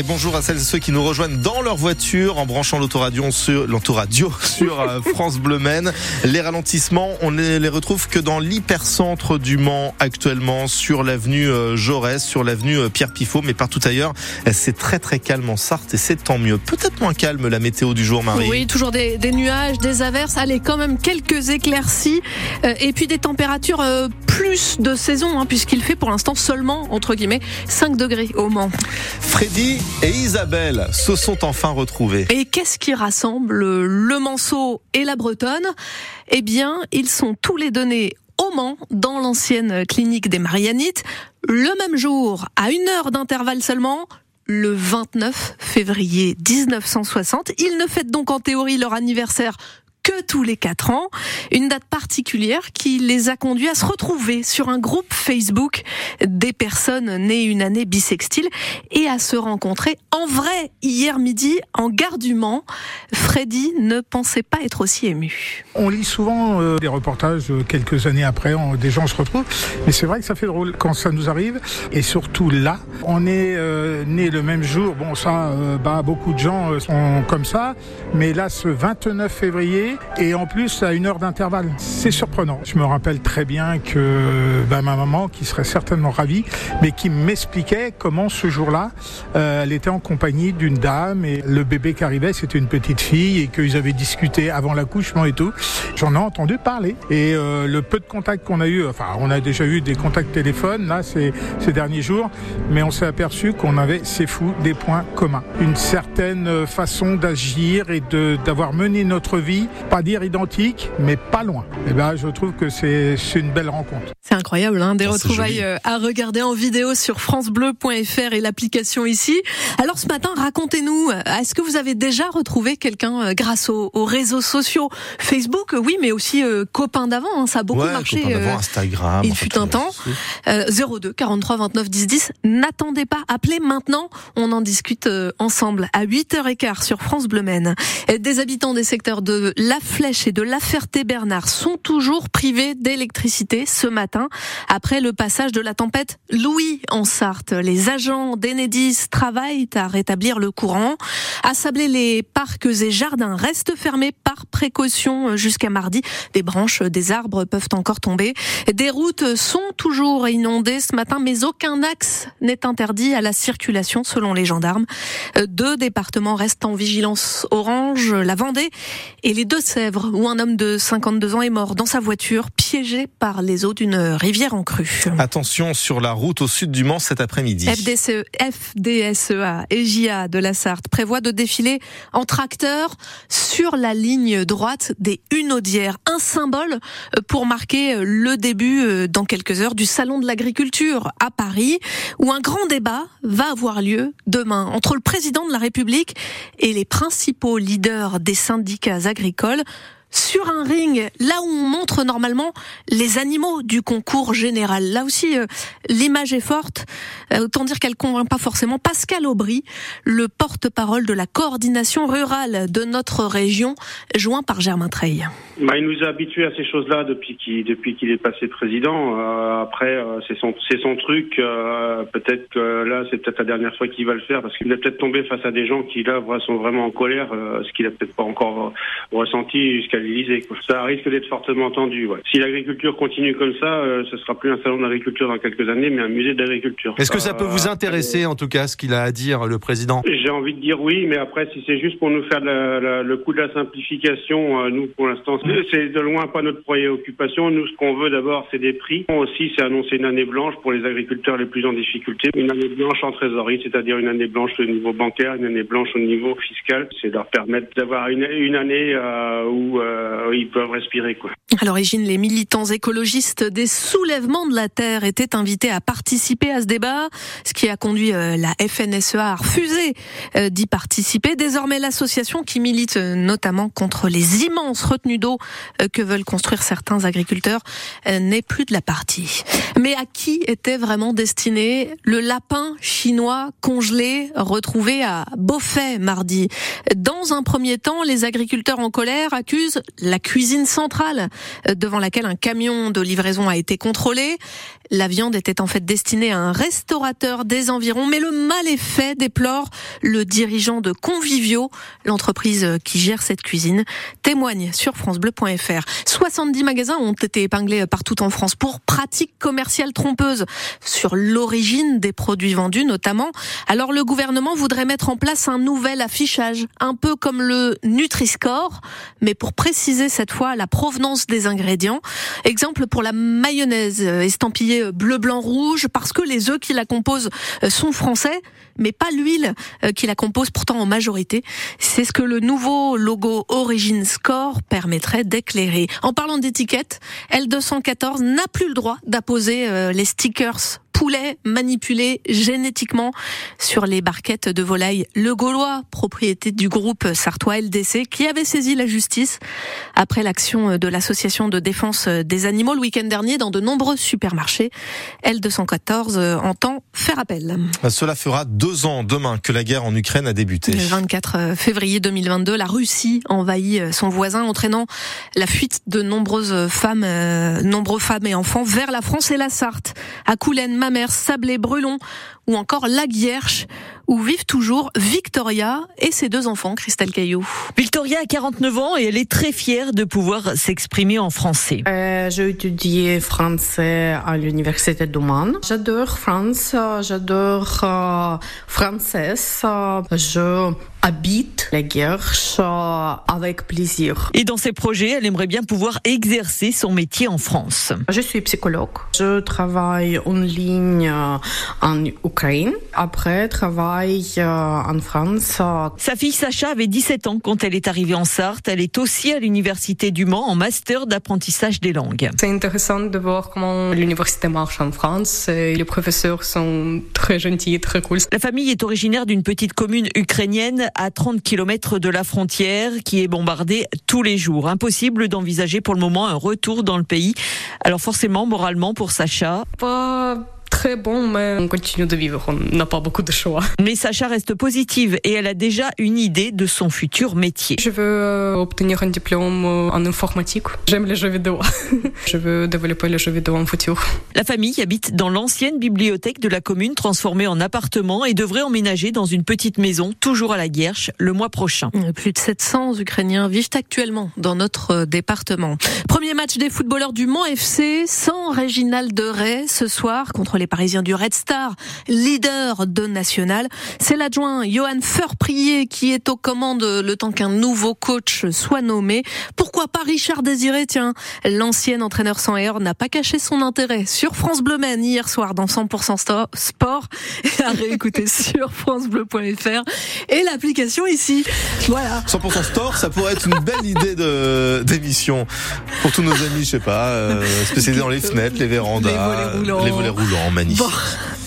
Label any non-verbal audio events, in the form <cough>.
Et bonjour à celles et ceux qui nous rejoignent dans leur voiture en branchant l'autoradio sur l'autoradio <laughs> sur euh, France Bleu Maine. Les ralentissements, on ne les retrouve que dans l'hypercentre du Mans actuellement sur l'avenue euh, Jaurès, sur l'avenue euh, Pierre Pifot, mais partout ailleurs, c'est très très calme en Sarthe et c'est tant mieux. Peut-être moins calme la météo du jour, Marie. Oui, toujours des, des nuages, des averses, allez quand même quelques éclaircies et puis des températures plus de saison hein, puisqu'il fait pour l'instant seulement entre guillemets 5 degrés au Mans. Freddy et Isabelle se sont enfin retrouvés. Et qu'est-ce qui rassemble le Manceau et la Bretonne? Eh bien, ils sont tous les deux nés au Mans, dans l'ancienne clinique des Marianites, le même jour, à une heure d'intervalle seulement, le 29 février 1960. Ils ne fêtent donc en théorie leur anniversaire que tous les quatre ans. Une date particulière qui les a conduits à se retrouver sur un groupe Facebook des personnes nées une année bisextile et à se rencontrer en vrai hier midi en gare du Mans. Freddy ne pensait pas être aussi ému. On lit souvent euh, des reportages euh, quelques années après, des gens se retrouvent, mais c'est vrai que ça fait drôle quand ça nous arrive et surtout là, on est euh, né le même jour. Bon, ça, bah, beaucoup de gens sont comme ça, mais là, ce 29 février, et en plus à une heure d'intervalle. C'est surprenant. Je me rappelle très bien que bah, ma maman, qui serait certainement ravie, mais qui m'expliquait comment ce jour-là, euh, elle était en compagnie d'une dame et le bébé qui arrivait, c'était une petite fille et qu'ils avaient discuté avant l'accouchement et tout. J'en ai entendu parler et euh, le peu de contacts qu'on a eu, enfin on a déjà eu des contacts téléphones là ces, ces derniers jours, mais on s'est aperçu qu'on avait, c'est fou, des points communs. Une certaine façon d'agir et d'avoir mené notre vie pas dire identique, mais pas loin. Et eh ben, je trouve que c'est une belle rencontre. C'est incroyable, hein, des ah, retrouvailles euh, à regarder en vidéo sur francebleu.fr et l'application ici. Alors ce matin, racontez-nous, euh, est-ce que vous avez déjà retrouvé quelqu'un euh, grâce aux, réseaux sociaux? Facebook Oui, mais aussi copains d'avant, hein, ça a beaucoup marché. Instagram. Il fut un temps. 02 43 29 10 10. N'attendez pas, appelez maintenant. On en discute ensemble à 8h15 sur France Bleu Maine. Des habitants des secteurs de La Flèche et de La Ferté-Bernard sont toujours privés d'électricité ce matin après le passage de la tempête Louis en Sarthe. Les agents d'Enedis travaillent à rétablir le courant. À Sablé, les parcs et jardins restent fermés par précaution jusqu'à mardi. Des branches des arbres peuvent encore tomber. Des routes sont toujours inondées ce matin, mais aucun axe n'est interdit à la circulation selon les gendarmes. Deux départements restent en vigilance orange, la Vendée et les deux sèvres où un homme de 52 ans est mort dans sa voiture, piégé par les eaux d'une rivière en crue. Attention sur la route au sud du Mans cet après-midi. FDSE, FDSEA et JA de la Sarthe prévoit de défiler en tracteur sur la ligne droite des Hunaudières. Un symbole pour marquer le début euh, dans quelques heures du Salon de l'agriculture à Paris, où un grand débat va avoir lieu demain entre le président de la République et les principaux leaders des syndicats agricoles sur un ring, là où on montre normalement les animaux du concours général. Là aussi, euh, l'image est forte. Euh, autant dire qu'elle convainc pas forcément. Pascal Aubry, le porte-parole de la coordination rurale de notre région, joint par Germain Treil. Bah, il nous a habitués à ces choses-là depuis qu'il est passé président. Euh, après, c'est son c'est son truc. peut-être que là, c'est peut-être la dernière fois qu'il va le faire parce qu'il est peut-être tombé face à des gens qui là sont vraiment en colère, ce qu'il a peut-être pas encore ressenti jusqu'à l'Élysée. Ça risque d'être fortement tendu. Ouais. Si l'agriculture continue comme ça, euh, ce sera plus un salon d'agriculture dans quelques années, mais un musée d'agriculture. Est-ce que ça peut vous euh, intéresser, en tout cas, ce qu'il a à dire, le président? J'ai envie de dire oui, mais après, si c'est juste pour nous faire le coup de la simplification, euh, nous, pour l'instant, c'est de loin pas notre préoccupation. Nous, ce qu'on veut d'abord, c'est des prix. Aussi, c'est annoncer une année blanche pour les agriculteurs les plus en difficulté. Une année blanche en trésorerie, c'est-à-dire une année blanche au niveau bancaire, une année blanche au niveau fiscal. C'est leur permettre d'avoir une, une année où euh, ils peuvent respirer. Quoi. À l'origine, les militants écologistes des soulèvements de la Terre étaient invités à participer à ce débat, ce qui a conduit euh, la FNSEA à refuser euh, d'y participer. Désormais, l'association qui milite notamment contre les immenses retenues d'eau que veulent construire certains agriculteurs n'est plus de la partie. Mais à qui était vraiment destiné le lapin chinois congelé retrouvé à Beaufait mardi? Dans un premier temps, les agriculteurs en colère accusent la cuisine centrale euh, devant laquelle un camion de livraison a été contrôlé. La viande était en fait destinée à un restaurateur des environs, mais le mal est fait, déplore le dirigeant de Convivio, l'entreprise qui gère cette cuisine, témoigne sur francebleu.fr. 70 magasins ont été épinglés partout en France pour pratiques commerciales trompeuses sur l'origine des produits vendus notamment. Alors le gouvernement voudrait mettre en place un nouvel affichage, un peu comme le Nutri-Score, mais pour préciser cette fois la provenance des ingrédients. Exemple pour la mayonnaise estampillée bleu, blanc, rouge parce que les œufs qui la composent euh, sont français, mais pas l'huile euh, qui la compose pourtant en majorité. C'est ce que le nouveau logo Origin Score permettrait d'éclairer. En parlant d'étiquette, L214 n'a plus le droit d'apposer euh, les stickers poulet manipulé génétiquement sur les barquettes de volaille. Le Gaulois, propriété du groupe Sartois LDC, qui avait saisi la justice après l'action de l'association de défense des animaux le week-end dernier dans de nombreux supermarchés. L214 entend faire appel. Cela fera deux ans demain que la guerre en Ukraine a débuté. Le 24 février 2022, la Russie envahit son voisin, entraînant la fuite de nombreuses femmes, euh, nombreux femmes et enfants vers la France et la Sarthe. À Coulennes, mère Sablé, Brulon ou encore La Guierche, où vivent toujours Victoria et ses deux enfants, Christelle Caillou. Victoria a 49 ans et elle est très fière de pouvoir s'exprimer en français. Euh, J'ai étudié français à l'université d'Oman. J'adore France, j'adore euh, française. Je habite la Guerche avec plaisir. Et dans ses projets, elle aimerait bien pouvoir exercer son métier en France. Je suis psychologue. Je travaille en ligne en Ukraine. Après, travaille euh, en France. Sa fille Sacha avait 17 ans quand elle est arrivée en Sarthe. Elle est aussi à l'université du Mans en master d'apprentissage des langues. C'est intéressant de voir comment l'université marche en France. Et les professeurs sont très gentils, très cool. La famille est originaire d'une petite commune ukrainienne à 30 km de la frontière qui est bombardée tous les jours. Impossible d'envisager pour le moment un retour dans le pays. Alors forcément, moralement, pour Sacha... Pas très bon, mais on continue de vivre. On n'a pas beaucoup de choix. Mais Sacha reste positive et elle a déjà une idée de son futur métier. Je veux euh, obtenir un diplôme euh, en informatique. J'aime les jeux vidéo. <laughs> Je veux développer les jeux vidéo en futur. La famille habite dans l'ancienne bibliothèque de la commune transformée en appartement et devrait emménager dans une petite maison, toujours à la Guerche, le mois prochain. Plus de 700 Ukrainiens vivent actuellement dans notre euh, département. Premier match des footballeurs du Mans FC sans Réginald de Ray ce soir contre les Parisiens du Red Star, leader de National. C'est l'adjoint Johan Feurprier qui est aux commandes le temps qu'un nouveau coach soit nommé. Pourquoi pas Richard Désiré? Tiens, l'ancien entraîneur sans air n'a pas caché son intérêt sur France Bleu Maine hier soir dans 100% Sport et à réécouter <laughs> sur francebleu.fr et l'application ici. Voilà. 100% Store, ça pourrait être une belle idée de d'émission pour tous nos amis, je sais pas, euh, spécialisés dans les fenêtres, les vérandas, les volets roulants. Les volets roulants magnifique.